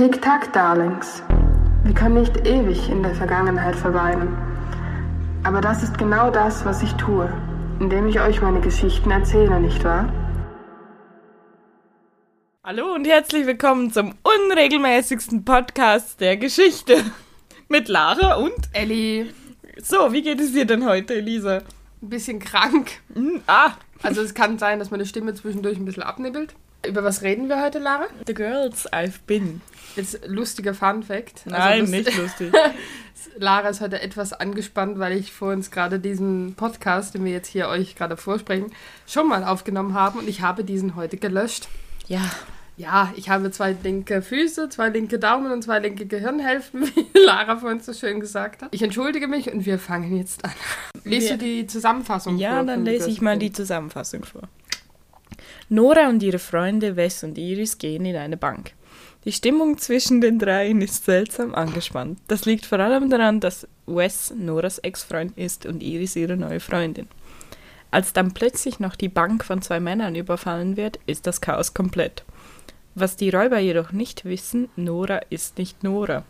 Tick-Tack, Darlings. Wir können nicht ewig in der Vergangenheit verweilen. Aber das ist genau das, was ich tue, indem ich euch meine Geschichten erzähle, nicht wahr? Hallo und herzlich willkommen zum unregelmäßigsten Podcast der Geschichte. Mit Lara und Elli, So, wie geht es dir denn heute, Elisa? ein bisschen krank. Hm, ah, Also es kann sein, dass meine Stimme zwischendurch ein bisschen abnibbelt. Über was reden wir heute, Lara? The Girls I've Been. Jetzt lustiger Fun Fact. Also Nein, lust- nicht lustig. Lara ist heute etwas angespannt, weil ich vor uns gerade diesen Podcast, den wir jetzt hier euch gerade vorsprechen, schon mal aufgenommen haben und ich habe diesen heute gelöscht. Ja, Ja, ich habe zwei linke Füße, zwei linke Daumen und zwei linke Gehirnhälften, wie Lara vorhin so schön gesagt hat. Ich entschuldige mich und wir fangen jetzt an. Liest Wir- du die Zusammenfassung ja vor dann von lese ich mal die Zusammenfassung vor. Nora und ihre Freunde Wes und Iris gehen in eine Bank. Die Stimmung zwischen den dreien ist seltsam angespannt. Das liegt vor allem daran, dass Wes Noras Ex-Freund ist und Iris ihre neue Freundin. Als dann plötzlich noch die Bank von zwei Männern überfallen wird, ist das Chaos komplett. Was die Räuber jedoch nicht wissen, Nora ist nicht Nora.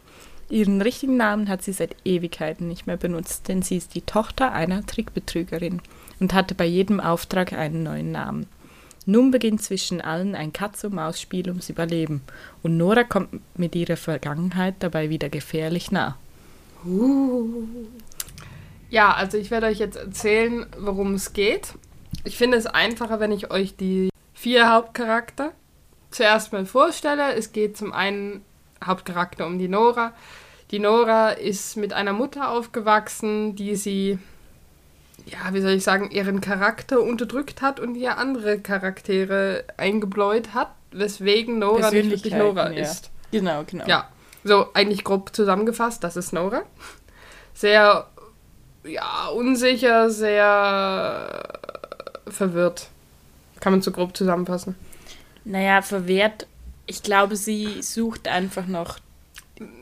Ihren richtigen Namen hat sie seit Ewigkeiten nicht mehr benutzt, denn sie ist die Tochter einer Trickbetrügerin und hatte bei jedem Auftrag einen neuen Namen. Nun beginnt zwischen allen ein Katz-und-Maus-Spiel ums Überleben und Nora kommt mit ihrer Vergangenheit dabei wieder gefährlich nah. Ja, also ich werde euch jetzt erzählen, worum es geht. Ich finde es einfacher, wenn ich euch die vier Hauptcharakter zuerst mal vorstelle. Es geht zum einen Hauptcharakter um die Nora. Die Nora ist mit einer Mutter aufgewachsen, die sie, ja, wie soll ich sagen, ihren Charakter unterdrückt hat und ihr andere Charaktere eingebläut hat, weswegen Nora nicht wirklich Nora ja. ist. Genau, genau. Ja, so eigentlich grob zusammengefasst, das ist Nora. Sehr, ja, unsicher, sehr verwirrt. Kann man so grob zusammenfassen. Naja, verwehrt. Ich glaube, sie sucht einfach noch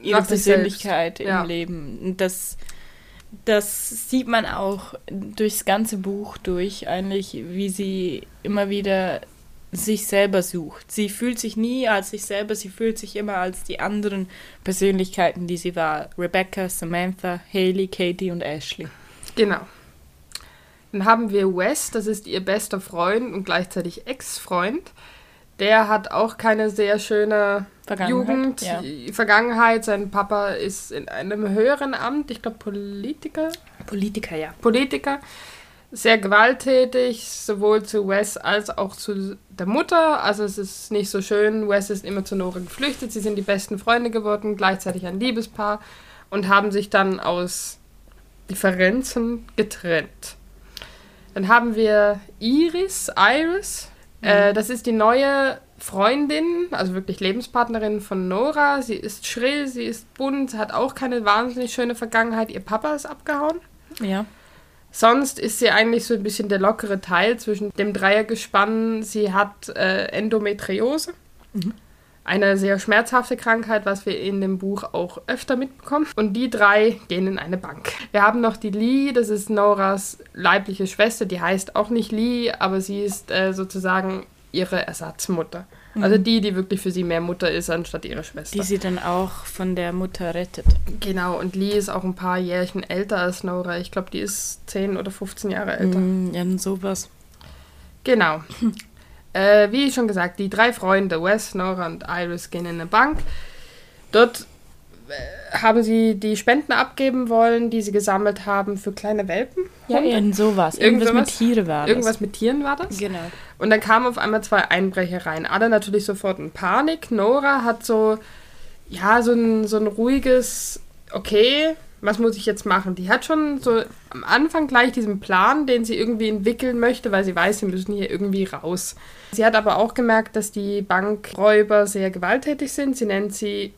ihre Nach Persönlichkeit im ja. Leben. Und das, das sieht man auch durchs ganze Buch durch, eigentlich, wie sie immer wieder sich selber sucht. Sie fühlt sich nie als sich selber, sie fühlt sich immer als die anderen Persönlichkeiten, die sie war. Rebecca, Samantha, Haley, Katie und Ashley. Genau. Dann haben wir Wes, das ist ihr bester Freund und gleichzeitig Ex-Freund. Der hat auch keine sehr schöne Vergangenheit, Jugend, ja. Vergangenheit. Sein Papa ist in einem höheren Amt, ich glaube Politiker. Politiker, ja. Politiker, sehr gewalttätig, sowohl zu Wes als auch zu der Mutter. Also es ist nicht so schön. Wes ist immer zu Nora geflüchtet. Sie sind die besten Freunde geworden, gleichzeitig ein Liebespaar und haben sich dann aus Differenzen getrennt. Dann haben wir Iris, Iris. Äh, das ist die neue Freundin, also wirklich Lebenspartnerin von Nora. Sie ist schrill, sie ist bunt, hat auch keine wahnsinnig schöne Vergangenheit. Ihr Papa ist abgehauen. Ja. Sonst ist sie eigentlich so ein bisschen der lockere Teil zwischen dem Dreiergespann. Sie hat äh, Endometriose. Eine sehr schmerzhafte Krankheit, was wir in dem Buch auch öfter mitbekommen. Und die drei gehen in eine Bank. Wir haben noch die Lee, das ist Noras leibliche Schwester. Die heißt auch nicht Lee, aber sie ist äh, sozusagen ihre Ersatzmutter. Also die, die wirklich für sie mehr Mutter ist, anstatt ihre Schwester. Die sie dann auch von der Mutter rettet. genau, und Lee ist auch ein paar Jährchen älter als Nora. Ich glaube, die ist 10 oder 15 Jahre älter. Mm, ja, sowas. Genau. Äh, wie schon gesagt, die drei Freunde, Wes, Nora und Iris, gehen in eine Bank. Dort äh, haben sie die Spenden abgeben wollen, die sie gesammelt haben für kleine Welpen. Ja, irgend sowas. Irgend Irgendwas mit sowas? Tiere war Irgendwas mit Tieren war das. das. Genau. Und dann kamen auf einmal zwei Einbrecher rein. Alle natürlich sofort in Panik. Nora hat so, ja, so ein, so ein ruhiges, okay, was muss ich jetzt machen? Die hat schon so am Anfang gleich diesen Plan, den sie irgendwie entwickeln möchte, weil sie weiß, sie müssen hier irgendwie raus. Sie hat aber auch gemerkt, dass die Bankräuber sehr gewalttätig sind. Sie nennt sie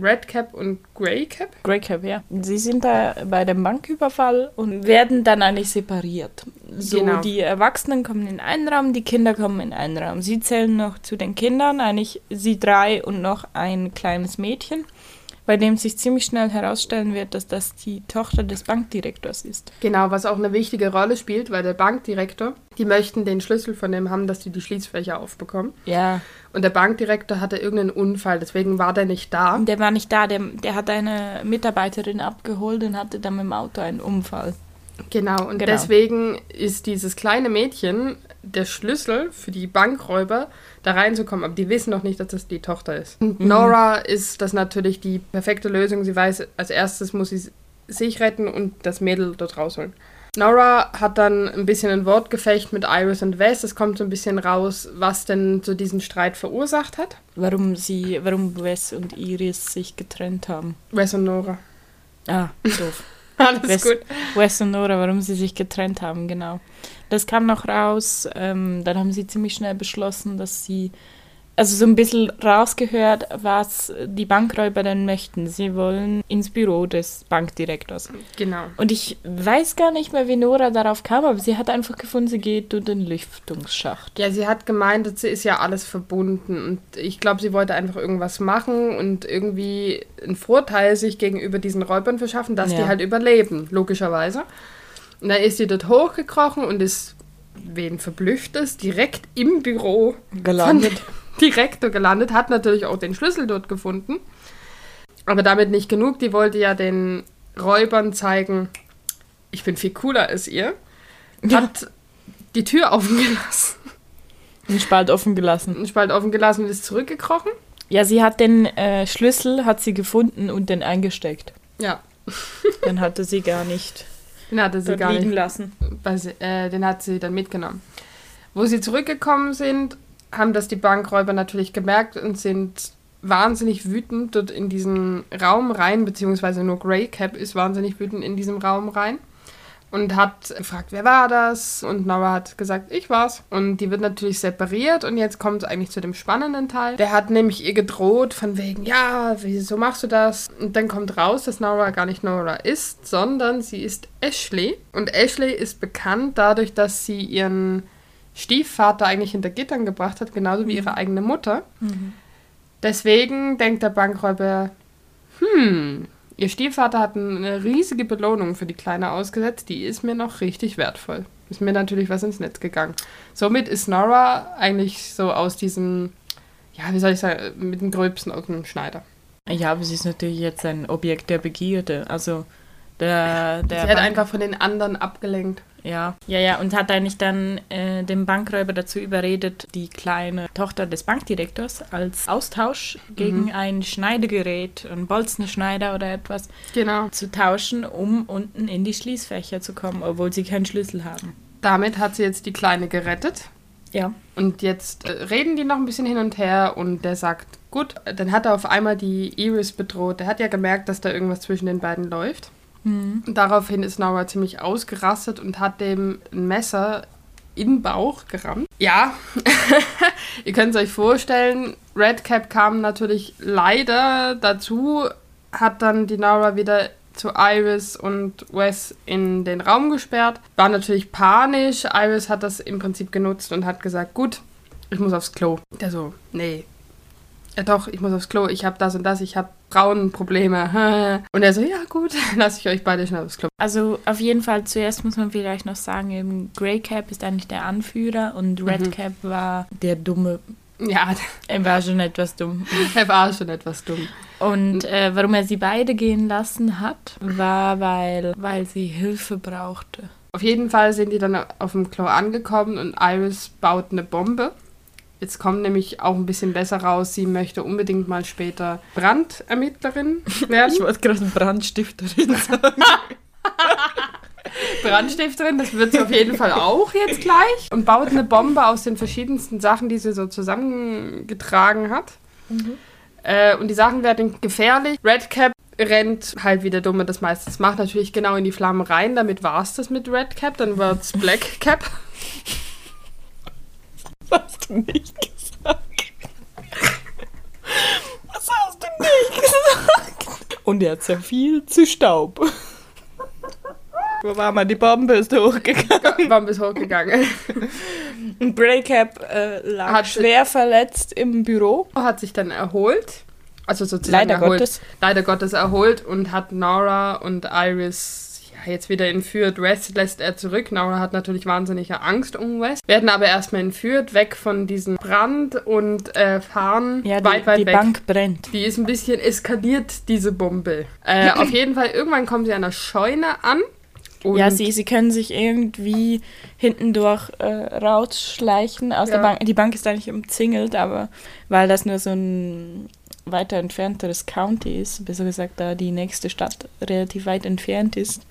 Red Cap und Grey Cap. Grey Cap, ja. Sie sind da bei dem Banküberfall und werden dann eigentlich separiert. So, Genau. die Erwachsenen kommen in einen Raum, die Kinder kommen in einen Raum. Sie zählen noch zu den Kindern, eigentlich sie drei und noch ein kleines Mädchen, bei dem sich ziemlich schnell herausstellen wird, dass das die Tochter des Bankdirektors ist. Genau, was auch eine wichtige Rolle spielt, weil der Bankdirektor, die möchten den Schlüssel von dem haben, dass die die Schließfächer aufbekommen. Ja. Und der Bankdirektor hatte irgendeinen Unfall, deswegen war der nicht da. Der war nicht da, der, der hat eine Mitarbeiterin abgeholt und hatte dann mit dem Auto einen Unfall. Genau, und Genau. deswegen ist dieses kleine Mädchen der Schlüssel für die Bankräuber, da reinzukommen. Aber die wissen noch nicht, dass das die Tochter ist. Und Nora ist das natürlich die perfekte Lösung. Sie weiß, als erstes muss sie sich retten und das Mädel dort rausholen. Nora hat dann ein bisschen ein Wortgefecht mit Iris und Wes. Es kommt so ein bisschen raus, was denn so diesen Streit verursacht hat. Warum sie, warum Wes und Iris sich getrennt haben. Wes und Nora. Ah, doof. Alles Wes, gut. Wes und Nora, warum sie sich getrennt haben, genau. Das kam noch raus. Ähm, dann haben sie ziemlich schnell beschlossen, dass sie, also so ein bisschen rausgehört, was die Bankräuber denn möchten. Sie wollen ins Büro des Bankdirektors. Genau. Und ich weiß gar nicht mehr, wie Nora darauf kam, aber sie hat einfach gefunden, sie geht durch den Lüftungsschacht. Ja, sie hat gemeint, es ist ja alles verbunden. Und ich glaube, sie wollte einfach irgendwas machen und irgendwie einen Vorteil sich gegenüber diesen Räubern verschaffen, dass die Ja. halt überleben, logischerweise. Und dann ist sie dort hochgekrochen und ist, wen verblüfft es, direkt im Büro Gelandet. Direktor gelandet, hat natürlich auch den Schlüssel dort gefunden. Aber damit nicht genug, die wollte ja den Räubern zeigen, ich bin viel cooler als ihr. Hat die Tür offen gelassen. Den Spalt offen gelassen. einen Spalt offen gelassen und ist zurückgekrochen. Ja, sie hat den äh, Schlüssel, hat sie gefunden und den eingesteckt. Ja, Den hatte sie gar nicht den hatte sie gar liegen nicht. lassen. Sie, äh, den hat sie dann mitgenommen. Wo sie zurückgekommen sind, haben das die Bankräuber natürlich gemerkt und sind wahnsinnig wütend dort in diesen Raum rein, beziehungsweise nur Grey Cap ist wahnsinnig wütend in diesem Raum rein und hat gefragt, wer war das? Und Nora hat gesagt, ich war's. Und die wird natürlich separiert und jetzt kommt es eigentlich zu dem spannenden Teil. Der hat nämlich ihr gedroht von wegen, ja, wieso machst du das? Und dann kommt raus, dass Nora gar nicht Nora ist, sondern sie ist Ashley. Und Ashley ist bekannt dadurch, dass sie ihren Stiefvater eigentlich hinter Gittern gebracht hat, genauso wie ihre eigene Mutter. Deswegen denkt der Bankräuber, hm, ihr Stiefvater hat eine riesige Belohnung für die Kleine ausgesetzt, die ist mir noch richtig wertvoll. Ist mir natürlich was ins Netz gegangen. Somit ist Nora eigentlich so aus diesem, ja, wie soll ich sagen, mit dem Gröbsten aus dem Schneider. Ja, aber sie ist natürlich jetzt ein Objekt der Begierde. Also der, der Sie hat einfach von den anderen abgelenkt. Ja, ja, ja, und hat eigentlich dann äh, den Bankräuber dazu überredet, die kleine Tochter des Bankdirektors als Austausch gegen ein Schneidegerät, ein Bolzenschneider oder etwas, Genau. zu tauschen, um unten in die Schließfächer zu kommen, obwohl sie keinen Schlüssel haben. Damit hat sie jetzt die Kleine gerettet. Ja. Und jetzt äh, reden die noch ein bisschen hin und her und der sagt, gut, dann hat er auf einmal die Iris bedroht. Der hat ja gemerkt, dass da irgendwas zwischen den beiden läuft. Und daraufhin ist Nora ziemlich ausgerastet und hat dem ein Messer in den Bauch gerammt. Ja, ihr könnt es euch vorstellen, Redcap kam natürlich leider dazu, hat dann die Nora wieder zu Iris und Wes in den Raum gesperrt. War natürlich panisch. Iris hat das im Prinzip genutzt und hat gesagt, gut, ich muss aufs Klo. Der so, nee. Ja doch, ich muss aufs Klo, ich habe das und das, ich habe Frauenprobleme. Und er so, ja gut, lasse ich euch beide schnell aufs Klo. Also auf jeden Fall zuerst muss man vielleicht noch sagen, eben Grey Cap ist eigentlich der Anführer und Red Cap war der dumme. Ja, Er war schon etwas dumm. er war schon etwas dumm. Und äh, warum er sie beide gehen lassen hat, war, weil, weil sie Hilfe brauchte. Auf jeden Fall sind die dann auf dem Klo angekommen und Iris baut eine Bombe. Jetzt kommt nämlich auch ein bisschen besser raus, sie möchte unbedingt mal später Brandermittlerin werden. Ich wollte gerade Brandstifterin sagen. Brandstifterin, das wird sie auf jeden Fall auch jetzt gleich. Und baut eine Bombe aus den verschiedensten Sachen, die sie so zusammengetragen hat. Äh, und die Sachen werden gefährlich. Redcap rennt halt wie der Dumme das meistens macht, natürlich genau in die Flammen rein. Damit war es das mit Redcap. Dann wird's Blackcap. du nicht gesagt. Was hast du nicht gesagt? Und er zerfiel zu Staub. Wo war mal? Die Bombe ist hochgegangen. Bombe ist hochgegangen. Und Breakup äh, lag Hat- schwer verletzt im Büro. Hat sich dann erholt Also sozusagen Leider erholt, Gottes. leider Gottes erholt und hat Nora und Iris jetzt wieder entführt. Wes lässt er zurück. Nora hat natürlich wahnsinnige Angst um Wes. Werden aber erstmal entführt, weg von diesem Brand und äh, fahren Ja, die, weit, weit die weg. Bank brennt. Die ist ein bisschen eskaliert, diese Bombe. Äh, auf jeden Fall, irgendwann kommen sie an der Scheune an. Und ja, sie, sie können sich irgendwie hinten durch äh, rausschleichen aus Ja. der Bank. Die Bank ist eigentlich umzingelt, aber weil das nur so ein weiter entfernteres County ist, besser gesagt, da die nächste Stadt relativ weit entfernt ist,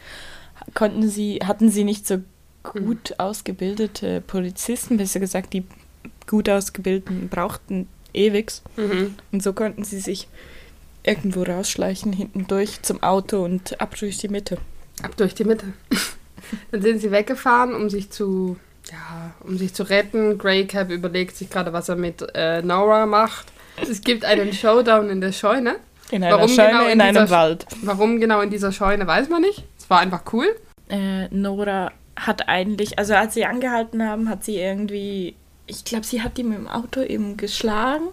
konnten sie, hatten sie nicht so gut ausgebildete Polizisten, besser gesagt, die gut ausgebildeten brauchten ewigs. Mhm. Und so konnten sie sich irgendwo rausschleichen, hinten durch zum Auto und ab durch die Mitte. Ab durch die Mitte. Dann sind sie weggefahren, um sich zu, ja, um sich zu retten. Grey Cap überlegt sich gerade, was er mit äh, Nora macht. Es gibt einen Showdown in der Scheune. In einer Warum Scheune genau in in einem Wald. Warum genau in dieser Scheune, weiß man nicht. Es war einfach cool. Äh, Nora hat eigentlich, also als sie angehalten haben, hat sie irgendwie, ich glaube, sie hat ihn mit dem Auto eben geschlagen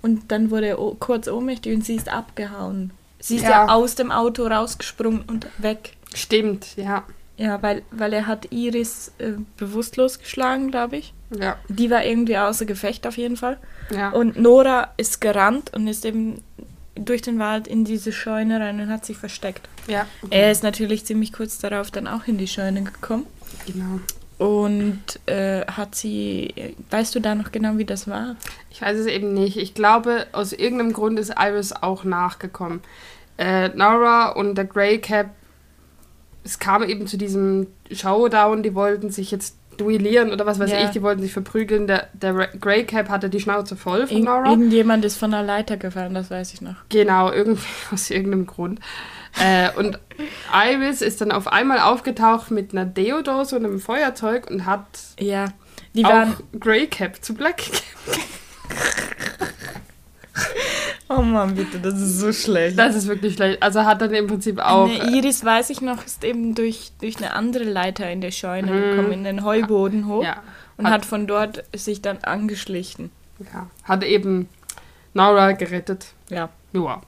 und dann wurde er kurz ohnmächtig und sie ist abgehauen. Sie ist ja, Ja. aus dem Auto rausgesprungen und weg. Stimmt, ja. Ja, weil, weil er hat Iris äh, bewusstlos geschlagen, glaube ich. Ja, Die war irgendwie außer Gefecht auf jeden Fall. ja. Und Nora ist gerannt und ist eben durch den Wald in diese Scheune rein und hat sich versteckt. ja. Er ist natürlich ziemlich kurz darauf dann auch in die Scheune gekommen Genau. und äh, hat sie, weißt du da noch genau, wie das war? Ich weiß es eben nicht. Ich glaube, aus irgendeinem Grund ist Iris auch nachgekommen. Äh, Nora und der Grey Cap, es kam eben zu diesem Showdown, die wollten sich jetzt duellieren oder was weiß Ja. ich, die wollten sich verprügeln. Der, der Grey Cap hatte die Schnauze voll von Ir Nora. irgendjemand ist von der Leiter gefallen, das weiß ich noch. Genau, irgendwie aus irgendeinem Grund. Äh, und Iris ist dann auf einmal aufgetaucht mit einer Deodose und einem Feuerzeug und hat Ja, die auch waren, Grey Cap zu Black Cap. oh Mann, bitte, das ist so schlecht. Das ist wirklich schlecht. Also hat dann im Prinzip auch. Eine Iris, weiß ich noch, ist eben durch, durch eine andere Leiter in der Scheune Mhm. gekommen, in den Heuboden hoch ja, und hat- hat von dort sich dann angeschlichen. ja, hat eben Nora gerettet. Ja. Ja.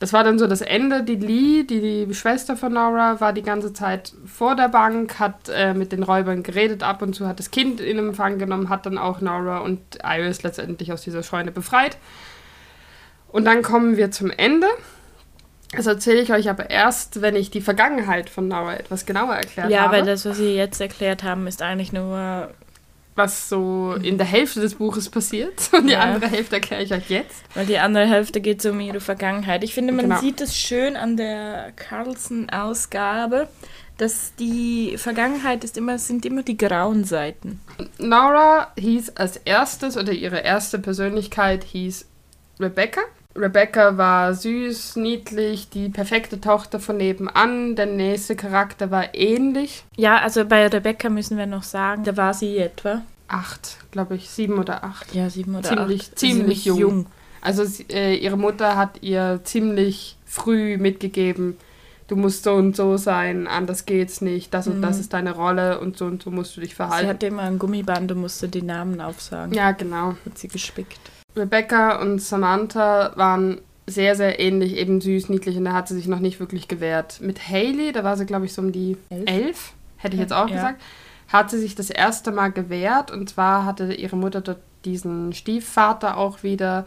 Das war dann so das Ende. Die Lee, die, die Schwester von Nora, war die ganze Zeit vor der Bank, hat äh, mit den Räubern geredet, ab und zu hat das Kind in Empfang genommen, hat dann auch Nora und Iris letztendlich aus dieser Scheune befreit. Und dann kommen wir zum Ende. Das erzähle ich euch aber erst, wenn ich die Vergangenheit von Nora etwas genauer erklärt Ja, habe. weil das, was Sie jetzt erklärt haben, ist eigentlich nur, was so in der Hälfte des Buches passiert. Und die Ja. andere Hälfte erkläre ich euch jetzt. weil die andere Hälfte geht so um ihre Vergangenheit. Ich finde, man Genau. sieht es schön an der Carlson-Ausgabe, dass die Vergangenheit ist immer, sind immer die grauen Seiten. Nora hieß als erstes oder ihre erste Persönlichkeit hieß Rebecca. Rebecca war süß, niedlich, die perfekte Tochter von nebenan. Der nächste Charakter war ähnlich. Ja, also bei Rebecca müssen wir noch sagen, da war sie etwa. Acht, glaube ich, sieben oder acht. Ja, sieben oder Ziemlich- acht. ziemlich jung. Also sie, äh, ihre Mutter hat ihr ziemlich früh mitgegeben, du musst so und so sein, anders geht's nicht, das und das Mhm. ist deine Rolle und so und so musst du dich Sie verhalten. hatte immer ein Gummiband und musste die Namen aufsagen. ja, genau. Hat sie gespickt. Rebecca und Samantha waren sehr, sehr ähnlich, eben süß, niedlich und da hat sie sich noch nicht wirklich gewehrt. Mit Haley, da war sie, glaube ich, so um die Elf? elf, hätte ich jetzt auch Ja. gesagt, hat sie sich das erste Mal gewehrt und zwar hatte ihre Mutter dort diesen Stiefvater auch wieder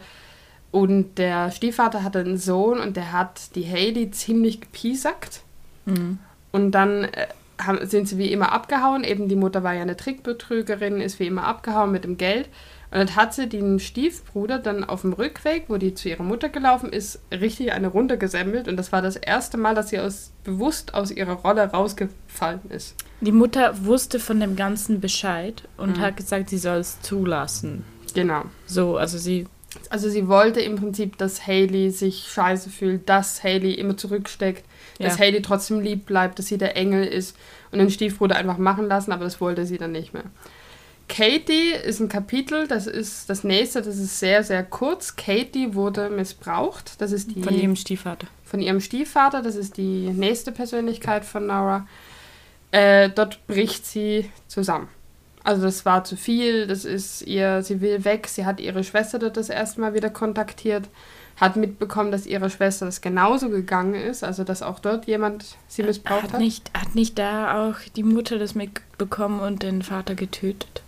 und der Stiefvater hatte einen Sohn und der hat die Haley ziemlich gepiesackt Mhm. und dann äh, haben, sind sie wie immer abgehauen. Eben die Mutter war ja eine Trickbetrügerin, ist wie immer abgehauen mit dem Geld. Und dann hat sie den Stiefbruder dann auf dem Rückweg, wo die zu ihrer Mutter gelaufen ist, richtig eine Runde gesemmelt. Und das war das erste Mal, dass sie aus, bewusst aus ihrer Rolle rausgefallen ist. Die Mutter wusste von dem Ganzen Bescheid und Mhm. hat gesagt, sie soll es zulassen. Genau. So, also sie. Also sie wollte im Prinzip, dass Haley sich scheiße fühlt, dass Haley immer zurücksteckt, dass Ja. Haley trotzdem lieb bleibt, dass sie der Engel ist und den Stiefbruder einfach machen lassen, aber das wollte sie dann nicht mehr. Katie ist ein Kapitel, das ist das nächste, das ist sehr, sehr kurz. Katie wurde missbraucht, das ist die Von ihrem Stiefvater. von ihrem Stiefvater, das ist die nächste Persönlichkeit von Nora. Äh, dort bricht sie zusammen. Also das war zu viel, das ist ihr, sie will weg, sie hat ihre Schwester dort das erste Mal wieder kontaktiert hat mitbekommen, dass ihrer Schwester das genauso gegangen ist, also dass auch dort jemand sie missbraucht hat. hat. Nicht, hat nicht da auch die Mutter das mitbekommen und den Vater getötet?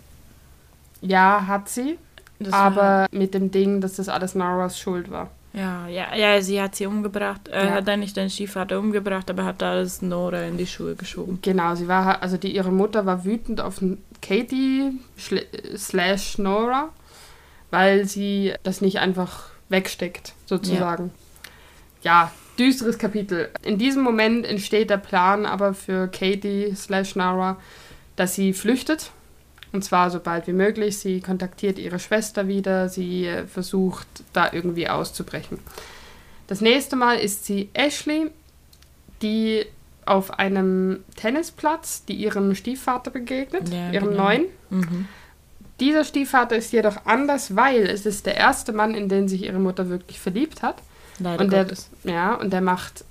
Ja, hat sie, Das aber mit dem Ding, dass das alles Noras Schuld war. Ja, ja, ja, sie hat sie umgebracht. Er Ja. hat dann nicht den Stiefvater umgebracht, aber hat alles Nora in die Schuhe geschoben. Genau, sie war, also die, ihre Mutter war wütend auf Katie slash Nora, weil sie das nicht einfach wegsteckt, sozusagen. Ja. düsteres Kapitel. In diesem Moment entsteht der Plan aber für Katie slash Nora, dass sie flüchtet. Und zwar so bald wie möglich. Sie kontaktiert ihre Schwester wieder. Sie äh, versucht, da irgendwie auszubrechen. Das nächste Mal ist sie Ashley, die auf einem Tennisplatz, die ihrem Stiefvater begegnet, Ja, ihrem genau. neuen. Mhm. Dieser Stiefvater ist jedoch anders, weil es ist der erste Mann, in den sich ihre Mutter wirklich verliebt hat. Leider Und der, Gottes. ja, und der macht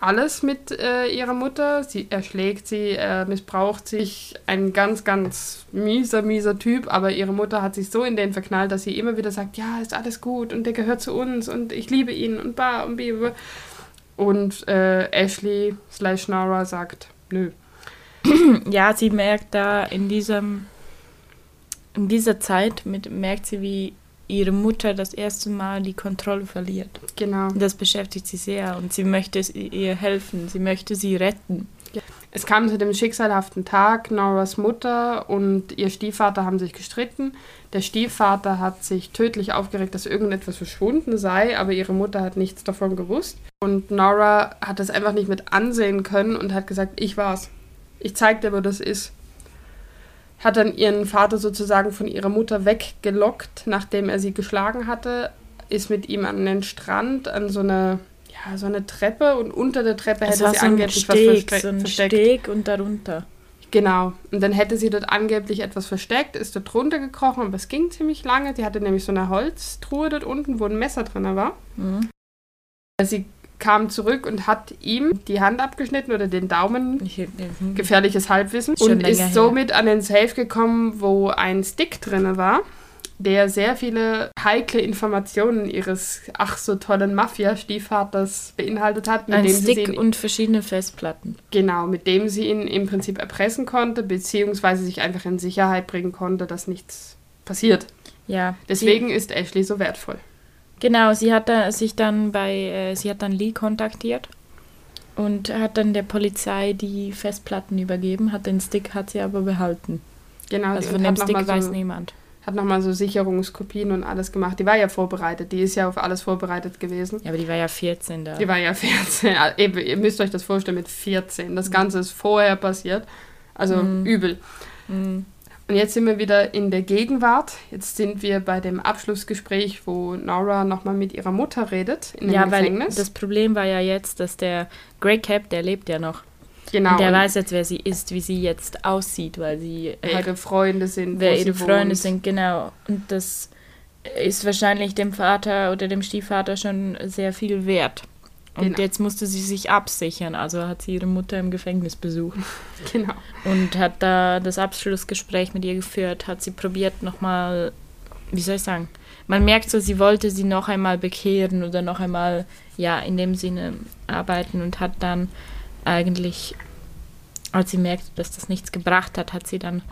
alles mit äh, ihrer Mutter. Sie, er schlägt sie, er missbraucht sich. Ein ganz, ganz mieser, mieser Typ. Aber ihre Mutter hat sich so in den verknallt, dass sie immer wieder sagt, ja, ist alles gut und der gehört zu uns und ich liebe ihn und ba und bi. bi. Und äh, Ashley slash Nora sagt, nö. Ja, sie merkt da in diesem in dieser Zeit mit, merkt sie, wie ihre Mutter das erste Mal die Kontrolle verliert. Genau. Das beschäftigt sie sehr und sie möchte ihr helfen, sie möchte sie retten. Es kam zu dem schicksalhaften Tag. Noras Mutter und ihr Stiefvater haben sich gestritten. Der Stiefvater hat sich tödlich aufgeregt, dass irgendetwas verschwunden sei, aber ihre Mutter hat nichts davon gewusst. Und Nora hat das einfach nicht mit ansehen können und hat gesagt, ich war's. Ich zeig dir, wo das ist. Hat dann ihren Vater sozusagen von ihrer Mutter weggelockt, nachdem er sie geschlagen hatte, ist mit ihm an den Strand, an so eine, ja, so eine Treppe und unter der Treppe Es hätte war sie so ein angeblich was Steg, verste- so ein versteckt. Steg und darunter. Genau. Und dann hätte sie dort angeblich etwas versteckt, ist dort runtergekrochen, aber es ging ziemlich lange. Die hatte nämlich so eine Holztruhe dort unten, wo ein Messer drin war. Mhm. Sie kam zurück und hat ihm die Hand abgeschnitten oder den Daumen. Ich. Gefährliches Halbwissen. Schon und ist her. somit an den Safe gekommen, wo ein Stick drin war, der sehr viele heikle Informationen ihres ach so tollen Mafia-Stiefvaters beinhaltet hat. ein dem sie Stick ihn- und verschiedene Festplatten. Genau, mit dem sie ihn im Prinzip erpressen konnte, beziehungsweise sich einfach in Sicherheit bringen konnte, dass nichts passiert. Ja. Deswegen ist Ashley so wertvoll. Genau, sie hat da, sich dann bei, äh, sie hat dann Lee kontaktiert und hat dann der Polizei die Festplatten übergeben, hat den Stick, hat sie aber behalten. Genau, Also von dem Stick nochmal weiß so, niemand. hat nochmal so Sicherungskopien und alles gemacht. Die war ja vorbereitet, die ist ja auf alles vorbereitet gewesen. Ja, aber die war ja 14 da. Die war ja 14. Ah, Eben, ihr müsst euch das vorstellen mit 14. Das Ganze ist vorher passiert. Also Mhm. übel. Mhm. Und jetzt sind wir wieder in der Gegenwart. Jetzt sind wir bei dem Abschlussgespräch, wo Nora nochmal mit ihrer Mutter redet in dem Ja, weil Gefängnis. das Problem war ja jetzt, dass der Grey Cap, der lebt ja noch. genau. Und der weiß jetzt, wer sie ist, wie sie jetzt aussieht, weil sie wer hat, ihre Freunde sind, wer ihre Freunde wohnt. sind, genau. Und das ist wahrscheinlich dem Vater oder dem Stiefvater schon sehr viel wert. Und Genau. jetzt musste sie sich absichern, also hat sie ihre Mutter im Gefängnis besucht. Genau. und hat da das Abschlussgespräch mit ihr geführt, hat sie probiert nochmal, wie soll ich sagen, man merkt so, sie wollte sie noch einmal bekehren oder noch einmal, ja, in dem Sinne arbeiten und hat dann eigentlich, als sie merkte, dass das nichts gebracht hat, hat sie dann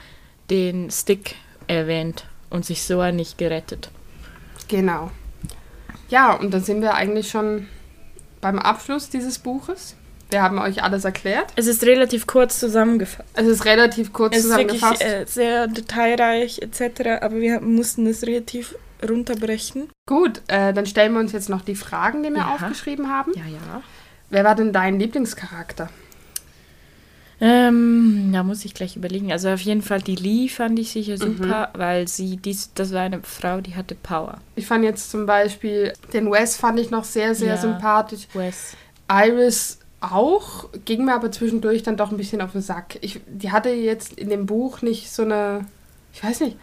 den Stick erwähnt und sich so nicht gerettet. Genau. Ja, und dann sind wir eigentlich schon beim Abschluss dieses Buches. Wir haben euch alles erklärt. Es ist relativ kurz zusammengefasst. Es ist relativ kurz Es ist wirklich zusammengefasst. äh, sehr detailreich etc., aber wir mussten es relativ runterbrechen. Gut, äh, dann stellen wir uns jetzt noch die Fragen, die wir Ja. aufgeschrieben haben. Ja, ja. Wer war denn dein Lieblingscharakter? Ähm, da muss ich gleich überlegen. Also auf jeden Fall die Lee fand ich sicher super, weil sie, dies, das war eine Frau, die hatte Power. Ich fand jetzt zum Beispiel den Wes fand ich noch sehr, sehr Ja. sympathisch. Wes. Iris auch, ging mir aber zwischendurch dann doch ein bisschen auf den Sack. Ich, die hatte jetzt in dem Buch nicht so eine, ich weiß nicht,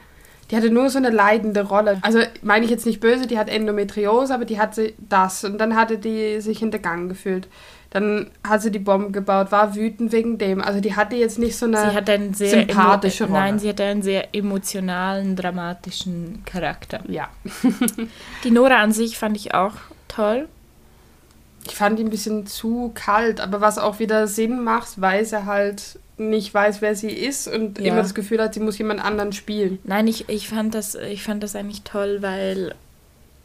die hatte nur so eine leidende Rolle. Also meine ich jetzt nicht böse, die hat Endometriose, aber die hatte das und dann hatte die sich hintergangen gefühlt. Dann hat sie die Bombe gebaut, war wütend wegen dem. Also die hatte jetzt nicht so eine Sie hat einen sehr sympathische Rolle. Nein, sie hatte einen sehr emotionalen, dramatischen Charakter. ja. Die Nora an sich fand ich auch toll. Ich fand ihn ein bisschen zu kalt, aber was auch wieder Sinn macht, weil er halt nicht weiß, wer sie ist und Ja. immer das Gefühl hat, sie muss jemand anderen spielen. Nein, ich, ich, fand das, ich fand das eigentlich toll, weil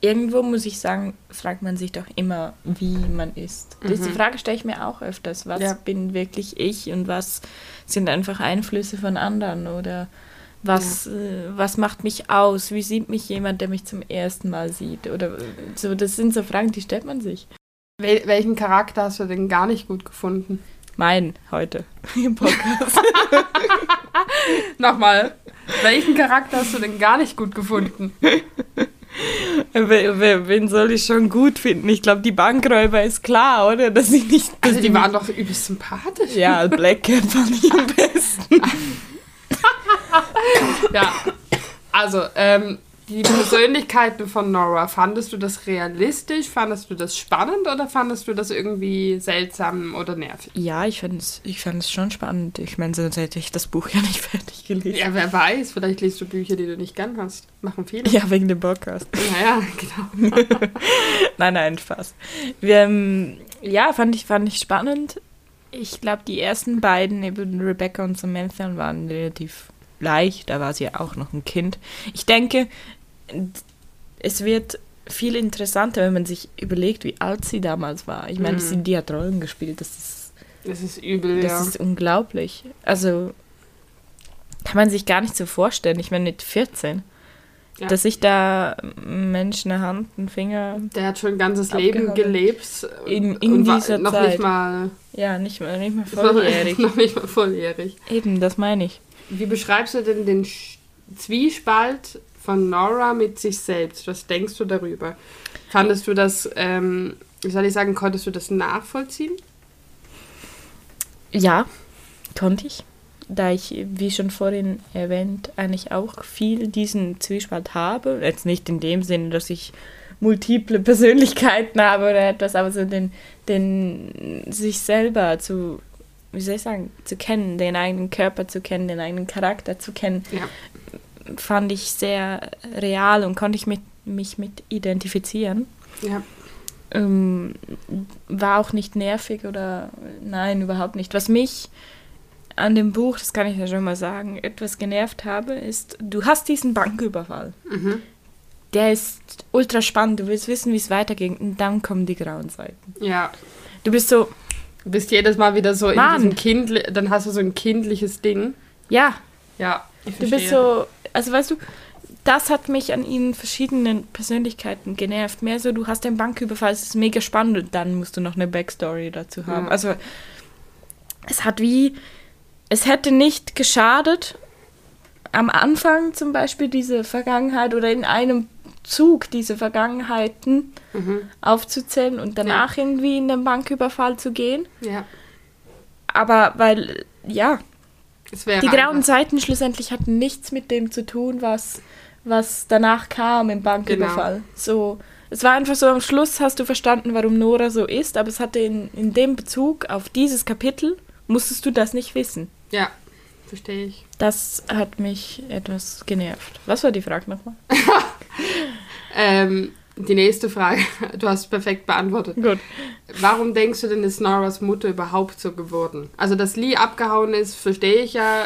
irgendwo muss ich sagen, fragt man sich doch immer, wie man ist. Diese Frage stelle ich mir auch öfters. Was Ja. bin wirklich ich und was sind einfach Einflüsse von anderen oder was, äh, was macht mich aus? Wie sieht mich jemand, der mich zum ersten Mal sieht? Oder so, das sind so Fragen, die stellt man sich. Wel welchen Charakter hast du denn gar nicht gut gefunden? Mein heute im Podcast. Nochmal, welchen Charakter hast du denn gar nicht gut gefunden? Wen soll ich schon gut finden? Ich glaube, die Bankräuber ist klar, oder? Dass ich nicht. Dass Also die waren doch übelst sympathisch. Ja, Black Cat fand ich am besten. Ja, also ähm, die Persönlichkeiten von Nora, fandest du das realistisch? Fandest du das spannend oder fandest du das irgendwie seltsam oder nervig? Ja, ich fand es ich fand es schon spannend. Ich meine, sonst hätte ich das Buch ja nicht fertig gelesen. Ja, wer weiß, vielleicht liest du Bücher, die du nicht gern hast. Machen viele. Ja, wegen dem Podcast. Naja, genau. Nein, nein, Spaß. Wir, ähm, ja, fand ich, fand ich spannend. Ich glaube, die ersten beiden, eben Rebecca und Samantha, waren relativ leicht. Da war sie ja auch noch ein Kind. Ich denke, es wird viel interessanter, wenn man sich überlegt, wie alt sie damals war. Ich meine, Mhm. sie, die hat Rollen gespielt. Das ist, Das ist übel, das ja. ist unglaublich. Also kann man sich gar nicht so vorstellen. Ich meine, mit 14. Ja. Dass sich da ein Mensch eine Hand, einen Finger Der hat schon ein ganzes Leben gelebt. In- in dieser noch Zeit. nicht mal Ja, nicht mal, nicht mal noch- volljährig. noch nicht mal volljährig. Eben, das meine ich. Wie beschreibst du denn den Zwiespalt von Nora mit sich selbst? Was denkst du darüber? Fandest du das, ähm, wie soll ich sagen, konntest du das nachvollziehen? Ja, konnte ich. Da ich, wie schon vorhin erwähnt, eigentlich auch viel diesen Zwiespalt habe. Jetzt nicht in dem Sinne, dass ich multiple Persönlichkeiten habe oder etwas, aber so den, den sich selber zu, wie soll ich sagen, zu kennen, den eigenen Körper zu kennen, den eigenen Charakter zu kennen, Ja. Fand ich sehr real und konnte ich mit, mich mit identifizieren. Ja. ähm, war auch nicht nervig oder nein, überhaupt nicht. Was mich an dem Buch, das kann ich ja schon mal sagen, etwas genervt habe, ist, du hast diesen Banküberfall. Mhm. Der ist ultra spannend, du willst wissen, wie es weitergeht und dann kommen die grauen Seiten. Ja. Du bist so, Du bist jedes Mal wieder so in Mann. diesem Kindli dann hast du so ein kindliches Ding. ja, Ja, du bist so, also weißt du, das hat mich an ihnen verschiedenen Persönlichkeiten genervt. Mehr so, du hast den Banküberfall, es ist mega spannend und dann musst du noch eine Backstory dazu haben. Ja. Also es hat wie, es hätte nicht geschadet, am Anfang zum Beispiel diese Vergangenheit oder in einem Zug diese Vergangenheiten Mhm. aufzuzählen und danach irgendwie in den Banküberfall zu gehen. Ja. Aber weil, ja, die grauen Seiten schlussendlich hatten nichts mit dem zu tun, was, was danach kam im Banküberfall. Genau. So, es war einfach so, am Schluss hast du verstanden, warum Nora so ist, aber es hatte in, in dem Bezug auf dieses Kapitel, musstest du das nicht wissen. Ja, verstehe ich. Das hat mich etwas genervt. Was war die Frage nochmal? Ähm, die nächste Frage, du hast perfekt beantwortet. Gut. Warum denkst du denn, ist Noras Mutter überhaupt so geworden? Also, dass Lee abgehauen ist, verstehe ich ja.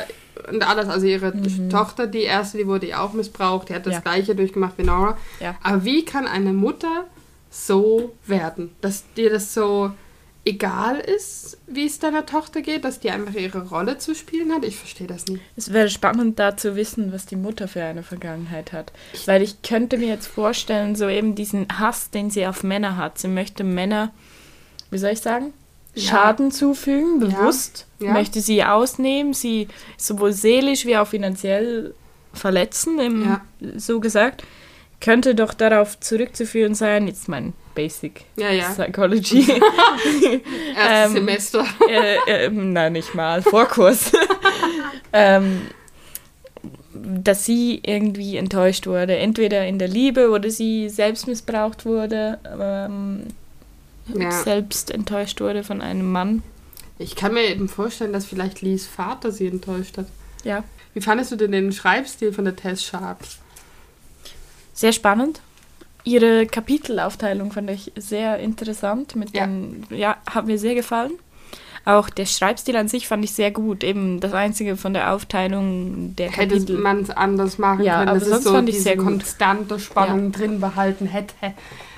Und alles, also ihre Tochter, die erste, die wurde ja auch missbraucht, die hat das Mhm. Ja. gleiche durchgemacht wie Nora. Ja. Aber wie kann eine Mutter so werden? Dass dir das so egal ist, wie es deiner Tochter geht, dass die einfach ihre Rolle zu spielen hat? Ich verstehe das nicht. Es wäre spannend, da zu wissen, was die Mutter für eine Vergangenheit hat. Weil ich könnte mir jetzt vorstellen, so eben diesen Hass, den sie auf Männer hat. Sie möchte Männer, wie soll ich sagen, Ja. Schaden zufügen, Ja. bewusst. Ja. Möchte sie ausnehmen, sie sowohl seelisch wie auch finanziell verletzen, im, Ja. so gesagt. Könnte doch darauf zurückzuführen sein, jetzt mein Basic Ja, ja. Psychology. Erstes Ähm, Semester. äh, äh, nein, nicht mal, Vorkurs. ähm, dass sie irgendwie enttäuscht wurde. Entweder in der Liebe oder sie selbst missbraucht wurde, ähm, Ja. selbst enttäuscht wurde von einem Mann. Ich kann mir eben vorstellen, dass vielleicht Lees Vater sie enttäuscht hat. Ja. Wie fandest du denn den Schreibstil von der Tess Sharp? Sehr spannend. ihre Kapitelaufteilung fand ich sehr interessant. Mit Ja. den, ja, hat mir sehr gefallen. Auch der Schreibstil an sich fand ich sehr gut. Eben das Einzige von der Aufteilung der Hätte Kapitel. man es anders machen Ja, können, aber dass sonst es so fand ich sehr konstante Spannung drin behalten hätte.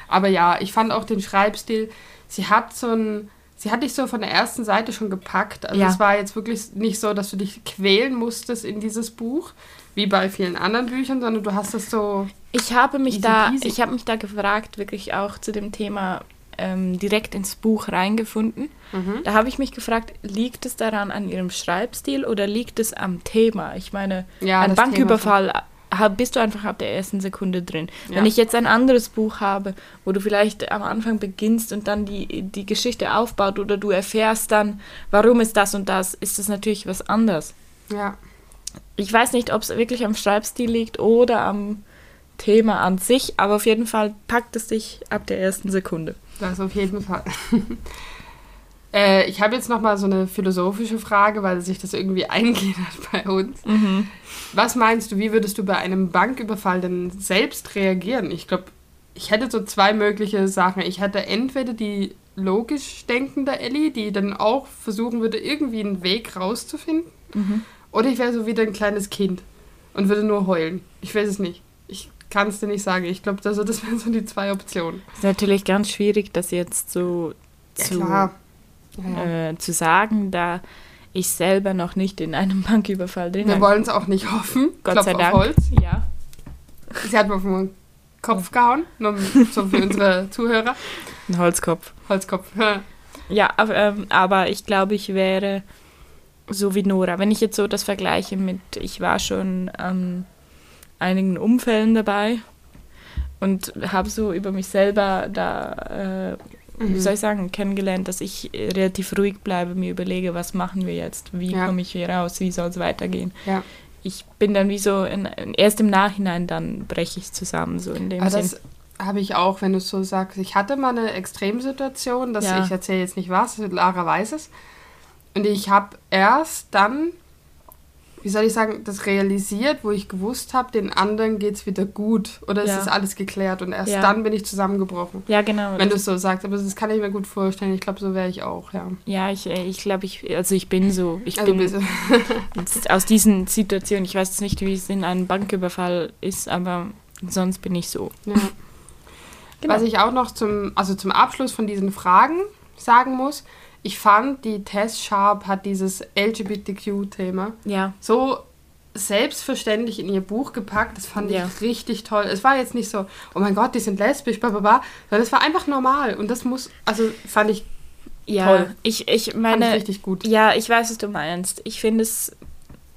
Aber ja, ich fand auch den Schreibstil, sie hat so ein, sie hat dich so von der ersten Seite schon gepackt. Also Ja. es war jetzt wirklich nicht so, dass du dich quälen musstest in dieses Buch, wie bei vielen anderen Büchern, sondern du hast es so, Ich habe mich Easy da, peasy. ich habe mich da gefragt, wirklich auch zu dem Thema ähm, direkt ins Buch reingefunden. Mhm. Da habe ich mich gefragt, liegt es daran an ihrem Schreibstil oder liegt es am Thema? Ich meine, Ja, ein Banküberfall hab- bist du einfach ab der ersten Sekunde drin. Ja. Wenn ich jetzt ein anderes Buch habe, wo du vielleicht am Anfang beginnst und dann die, die Geschichte aufbaut oder du erfährst dann, warum ist das und das, ist das natürlich was anderes. ja. Ich weiß nicht, ob es wirklich am Schreibstil liegt oder am Thema an sich, aber auf jeden Fall packt es dich ab der ersten Sekunde. Das auf jeden Fall. äh, ich habe jetzt noch mal so eine philosophische Frage, weil sich das irgendwie eingliedert bei uns. Was meinst du, wie würdest du bei einem Banküberfall denn selbst reagieren? Ich glaube, ich hätte so zwei mögliche Sachen. Ich hätte entweder die logisch denkende Ellie, die dann auch versuchen würde, irgendwie einen Weg rauszufinden. Oder ich wäre so wieder ein kleines Kind und würde nur heulen. Ich weiß es nicht. Ich kann es dir nicht sagen. Ich glaube, also das wären so die zwei Optionen. Es ist natürlich ganz schwierig, das jetzt so Ja, zu. Ja, ja. äh, zu sagen, da ich selber noch nicht in einem Banküberfall drin Wir bin. wollen es auch nicht hoffen. Gott Klopf sei Dank. Holz. Ja. Sie hat mir auf den Kopf gehauen. Nur so für unsere Zuhörer. Ein Holzkopf. Holzkopf. Ja, aber, ähm, aber ich glaube, ich wäre so wie Nora. Wenn ich jetzt so das vergleiche mit, ich war schon an einigen Unfällen dabei und habe so über mich selber da, äh, wie Mhm. soll ich sagen, kennengelernt, dass ich relativ ruhig bleibe, mir überlege, was machen wir jetzt, wie Ja. komme ich hier raus, wie soll es weitergehen. Ja. Ich bin dann wie so, in, erst im Nachhinein dann breche ich zusammen, so in dem Aber Sinn. das habe ich auch, wenn du es so sagst. Ich hatte mal eine Extremsituation, dass Ja. ich erzähle jetzt nicht was, Lara weiß es. Und ich habe erst dann, wie soll ich sagen, das realisiert, wo ich gewusst habe, den anderen geht es wieder gut oder es Ja. ist alles geklärt und erst Ja. dann bin ich zusammengebrochen. Ja, genau. Wenn du es so sagst, aber das kann ich mir gut vorstellen. Ich glaube, so wäre ich auch, ja. ja, ich, äh, ich glaube, ich, also ich bin so. Ich Also bin jetzt aus diesen Situationen, ich weiß jetzt nicht, wie es in einem Banküberfall ist, aber sonst bin ich so. Ja. Genau. Was ich auch noch zum, also zum Abschluss von diesen Fragen sagen muss, ich fand, die Tess Sharp hat dieses LGBTQ-Thema Ja, so selbstverständlich in ihr Buch gepackt. Das fand Ja. ich richtig toll. Es war jetzt nicht so, oh mein Gott, die sind lesbisch, bla bla bla, sondern es war einfach normal. Und das muss, also fand ich, ja. Toll. Ich, ich fand meine, ich richtig gut. ja, ich weiß, was du meinst. Ich finde es,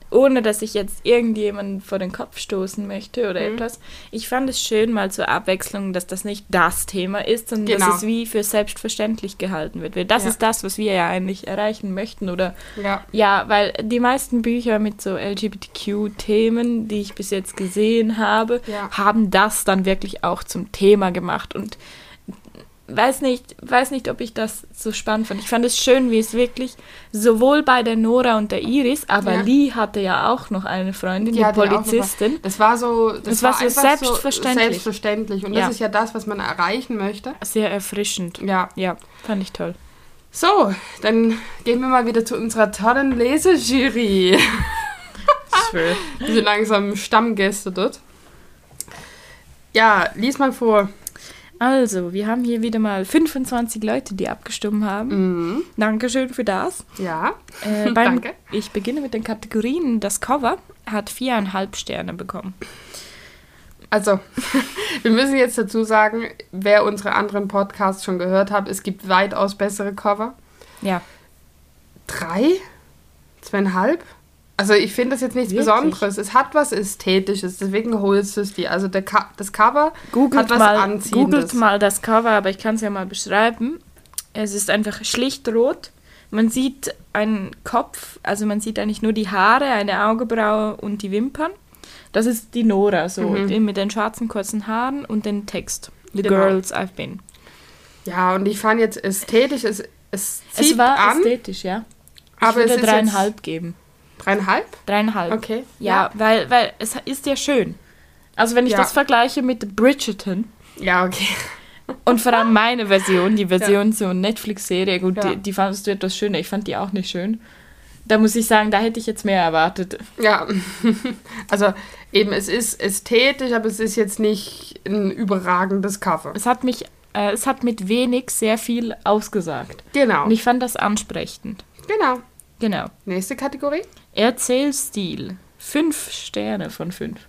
ohne dass ich jetzt irgendjemanden vor den Kopf stoßen möchte oder Mhm. etwas, ich fand es schön mal zur Abwechslung, dass das nicht das Thema ist, sondern Genau. dass es wie für selbstverständlich gehalten wird. Weil das Ja. ist das, was wir ja eigentlich erreichen möchten oder Ja, Ja, weil die meisten Bücher mit so LGBTQ-Themen, die ich bis jetzt gesehen habe, Ja. haben das dann wirklich auch zum Thema gemacht. Und weiß nicht, weiß nicht, ob ich das so spannend fand. Ich fand es schön, wie es wirklich sowohl bei der Nora und der Iris, aber Ja. Lee hatte ja auch noch eine Freundin, Die die, ja noch Polizistin. das war so, das, Das war so einfach selbstverständlich. So selbstverständlich. Und Ja. das ist ja das, was man erreichen möchte. Sehr erfrischend. Ja. Ja, fand ich toll. So, dann gehen wir mal wieder zu unserer tollen Lesejury. Schön. Wir sind langsam Stammgäste dort. Ja, lies mal vor. Also, wir haben hier wieder mal 25 Leute, die abgestimmt haben. Mhm. Dankeschön für das. Ja. Äh, beim, Danke. Ich beginne mit den Kategorien. Das Cover hat viereinhalb Sterne bekommen. Also, wir müssen jetzt dazu sagen, wer unsere anderen Podcasts schon gehört hat, es gibt weitaus bessere Cover. Ja. Drei? Zweieinhalb? Also ich finde das jetzt nichts Wirklich? Besonderes. Es hat was Ästhetisches, deswegen holst du es dir. Also der Ka das Cover Googelt hat was mal, Anziehendes. googelt mal das Cover, aber ich kann es ja mal beschreiben. Es ist einfach schlicht rot. Man sieht einen Kopf, also man sieht eigentlich nur die Haare, eine Augenbraue und die Wimpern. Das ist die Nora, so Mhm. die mit den schwarzen kurzen Haaren und den Text. The Genau. Girls I've Been. Ja, und ich fand jetzt ästhetisch, es, es zieht Es war an, ästhetisch, ja. Ich aber es würde ist dreieinhalb geben. Dreieinhalb? Dreieinhalb. Okay. Ja, Weil, weil es ist ja schön. Also wenn ich Ja. das vergleiche mit Bridgerton, Ja, okay. Und vor allem meine Version, die Version zur Netflix-Serie, gut, Ja. die, die fandest du etwas schöner. Ich fand die auch nicht schön. Da muss ich sagen, da hätte ich jetzt mehr erwartet. Ja, also eben, es ist ästhetisch, aber es ist jetzt nicht ein überragendes Cover. Es hat mich, äh, es hat mit wenig sehr viel ausgesagt. Genau, Und ich fand das ansprechend. genau. Genau. Nächste Kategorie. Erzählstil. Fünf Sterne von fünf.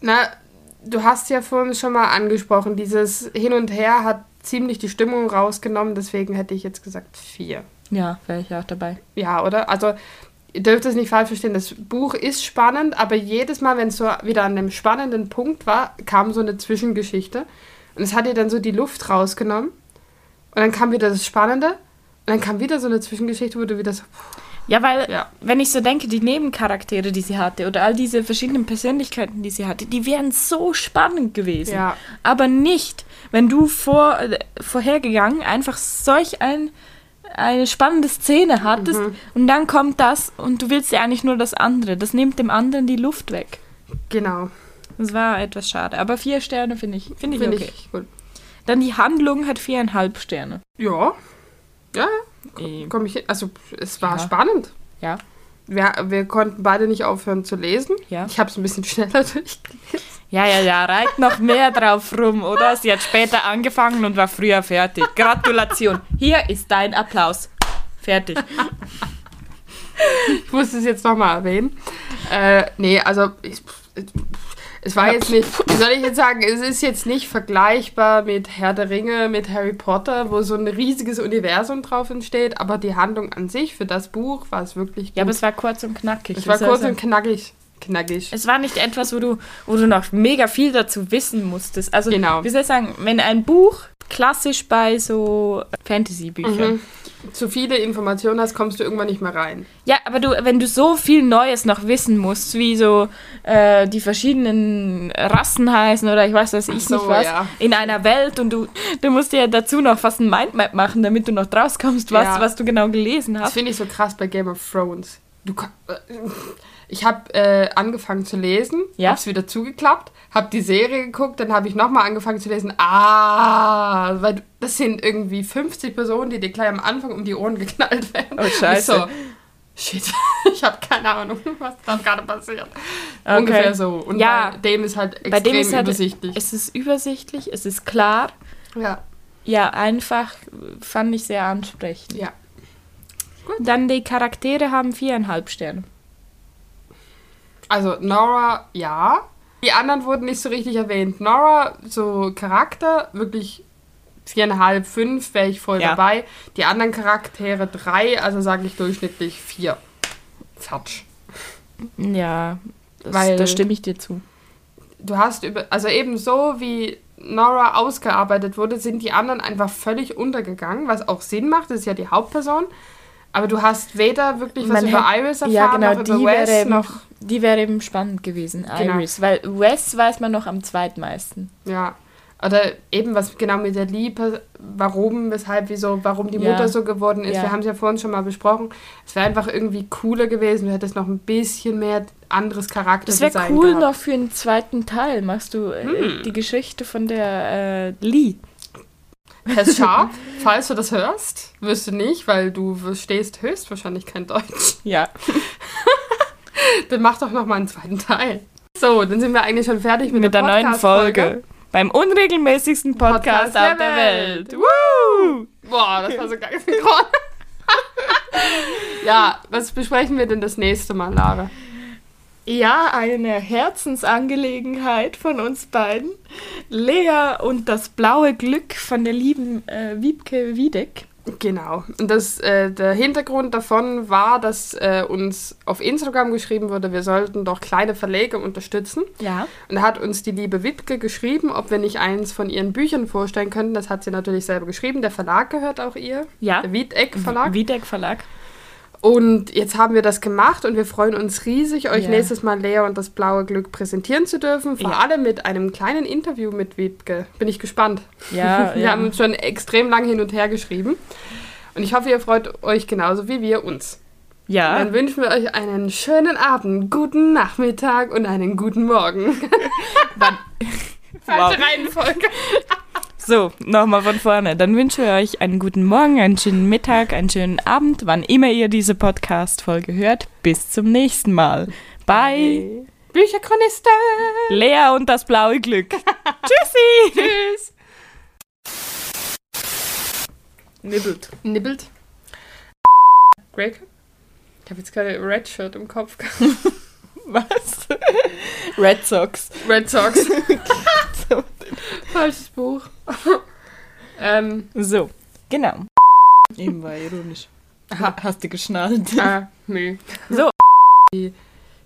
Na, du hast ja vorhin schon mal angesprochen, dieses Hin und Her hat ziemlich die Stimmung rausgenommen, deswegen hätte ich jetzt gesagt vier. Ja, wäre ich auch dabei. Ja, oder? Also, ihr dürft es nicht falsch verstehen, das Buch ist spannend, aber jedes Mal, wenn es so wieder an einem spannenden Punkt war, kam so eine Zwischengeschichte. Und es hat ihr dann so die Luft rausgenommen. Und dann kam wieder das Spannende. Dann kam wieder so eine Zwischengeschichte, wo du wieder so. Ja, weil, Ja. wenn ich so denke, die Nebencharaktere, die sie hatte, oder all diese verschiedenen Persönlichkeiten, die sie hatte, die wären so spannend gewesen. Ja. Aber nicht, wenn du vor, äh, vorhergegangen einfach solch ein, eine spannende Szene hattest Mhm. und dann kommt das und du willst ja eigentlich nur das andere. Das nimmt dem anderen die Luft weg. Genau. Das war etwas schade. Aber vier Sterne finde ich, finde ich okay. ich gut. Dann die Handlung hat viereinhalb Sterne. Ja. Ja, Ähm, komm ich hin. Also, es war Ja. spannend. Ja. Wir, wir konnten beide nicht aufhören zu lesen. Ja. Ich habe es ein bisschen schneller durchgelesen. Ja, ja, ja, reit noch mehr drauf rum, oder? Sie hat später angefangen und war früher fertig. Gratulation. Hier ist dein Applaus. Fertig. Ich muss es jetzt nochmal erwähnen. Äh, nee, also ich, es war jetzt nicht, wie soll ich jetzt sagen, es ist jetzt nicht vergleichbar mit Herr der Ringe, mit Harry Potter, wo so ein riesiges Universum drauf entsteht, aber die Handlung an sich für das Buch war es wirklich gut. Ja, aber es war kurz und knackig. es war kurz heißt, und knackig. Knackig. Es war nicht etwas, wo du, wo du noch mega viel dazu wissen musstest. Also, Genau. wie soll ich sagen, wenn ein Buch klassisch bei so Fantasy-Büchern. Mhm. Zu viele Informationen hast, kommst du irgendwann nicht mehr rein. Ja, aber du, wenn du so viel Neues noch wissen musst, wie so äh, die verschiedenen Rassen heißen oder ich weiß was ich so, nicht was, ja. in einer Welt und du, du musst dir dazu noch fast ein Mindmap machen, damit du noch draus kommst, was, Ja. was du genau gelesen Das hast. finde ich so krass bei Game of Thrones. Du, äh, ich habe äh, angefangen zu lesen, Ja. hab's wieder zugeklappt, habe die Serie geguckt, dann habe ich nochmal angefangen zu lesen. Ah, weil das sind irgendwie 50 Personen, die dir gleich am Anfang um die Ohren geknallt werden. Oh, scheiße. So, shit, ich habe keine Ahnung, was da gerade passiert. Okay. Ungefähr so. Und Ja. bei dem ist halt extrem Bei dem ist halt, übersichtlich. es ist übersichtlich, es ist klar. ja. Ja, einfach fand ich sehr ansprechend. ja. Dann die Charaktere haben viereinhalb Sterne. Also Nora, ja. Die anderen wurden nicht so richtig erwähnt. Nora, so Charakter, wirklich viereinhalb, fünf wäre ich voll Ja. dabei. Die anderen Charaktere drei, also sage ich durchschnittlich vier. Fatsch. Ja, das, Weil- da stimme ich dir zu. Du hast über, also eben so wie Nora ausgearbeitet wurde, sind die anderen einfach völlig untergegangen, was auch Sinn macht, das ist ja die Hauptperson. Aber du hast weder wirklich was Man über hätte- Iris erfahren, Ja, genau, noch die über Wes, eben, noch die wäre eben spannend gewesen, Genau. Iris. Weil Wes weiß man noch am zweitmeisten. Ja. Oder eben was genau mit der Liebe, warum, weshalb, wieso, warum die Ja. Mutter so geworden ist. Ja. Wir haben es ja vorhin schon mal besprochen. Es wäre einfach irgendwie cooler gewesen. Du hättest noch ein bisschen mehr anderes Charakter Das wäre cool noch für einen zweiten Teil. Machst du äh, Hm. die Geschichte von der äh, Lee. Herr Sharp, falls du das hörst, wirst du nicht, weil du verstehst höchstwahrscheinlich kein Deutsch. Ja. Dann mach doch noch mal einen zweiten Teil. So, dann sind wir eigentlich schon fertig mit, Mit der neuen Podcast-Folge. Folge. Beim unregelmäßigsten Podcast, Podcast der auf der Welt. Welt. Woo! Boah, das war so geil ja, was besprechen wir denn das nächste Mal, Lara? Ja, eine Herzensangelegenheit von uns beiden. Lea und das blaue Glück von der lieben äh, Wiebke Wiedeck. Genau. Und das, äh, der Hintergrund davon war, dass äh, uns auf Instagram geschrieben wurde, wir sollten doch kleine Verleger unterstützen. Ja. Und da hat uns die liebe Wiebke geschrieben, ob wir nicht eins von ihren Büchern vorstellen könnten. Das hat sie natürlich selber geschrieben. Der Verlag gehört auch ihr. Ja. Der Wiedeck Verlag. Wiedeck Verlag. Und jetzt haben wir das gemacht und wir freuen uns riesig, euch Ja. nächstes Mal Lea und das blaue Glück präsentieren zu dürfen. Vor Ja. allem mit einem kleinen Interview mit Wiebke. Bin ich gespannt. Ja, Wir ja. haben schon extrem lang hin und her geschrieben. Und ich hoffe, ihr freut euch genauso wie wir uns. Ja. Dann wünschen wir euch einen schönen Abend, guten Nachmittag und einen guten Morgen. Falsche Reihenfolge. So, nochmal von vorne. Dann wünsche ich euch einen guten Morgen, einen schönen Mittag, einen schönen Abend, wann immer ihr diese Podcast-Folge hört. Bis zum nächsten Mal. Bye. Bücherchronisten. Lea und das blaue Glück. Tschüssi. Tschüss. Nibbelt. Nibbelt. Greg? Ich habe jetzt gerade Red Shirt im Kopf. Was? Red Sox. Red Sox. Falsches Buch. ähm, So, genau. Eben war ironisch. aha. Hast du geschnallt? Ah, nö. So. Die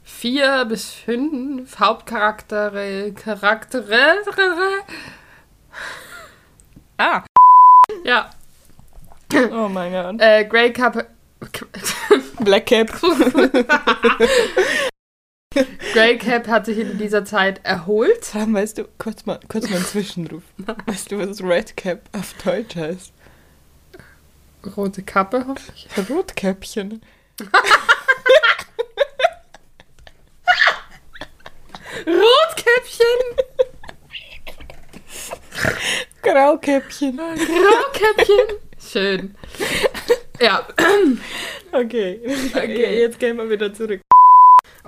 vier bis fünf Hauptcharaktere, Charaktere, Ah. ja, Oh mein Gott. äh, Grey Cup, Black Cap. Grey Cap hat sich in dieser Zeit erholt. Sam, weißt du, kurz mal, kurz mal einen Zwischenruf. Weißt du, was Red Cap auf Deutsch heißt? Rote Kappe, hoffe ich. Rotkäppchen. Rotkäppchen! Graukäppchen. Rotkäppchen! Schön. Ja, Okay. Okay. Jetzt gehen wir wieder zurück.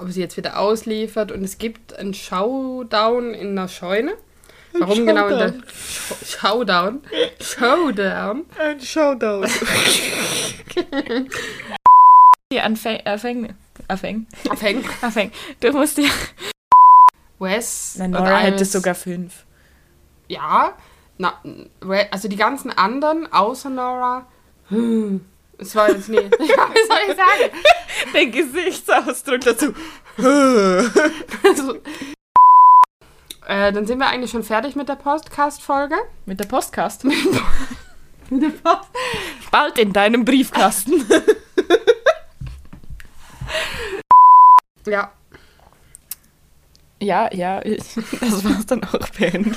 Ob sie jetzt wieder ausliefert und es gibt einen Showdown in der Scheune. Warum Ein genau in der Showdown. Sh Showdown? Showdown. Ein Showdown. Die Anfäng... Anfäng... Anfäng... Anfäng. Du musst ja... Wes. Nein, und Nora hätte sogar fünf. Ja. Na, also die ganzen anderen außer Nora. Hm. Es war jetzt nie. Ja, was soll ich sagen? Den Gesichtsausdruck dazu. Also, äh, dann sind wir eigentlich schon fertig mit der Podcast-Folge. Mit der Postcast. Mit der Post Bald in deinem Briefkasten. ja. Ja, ja, ich, das war's dann auch beendet.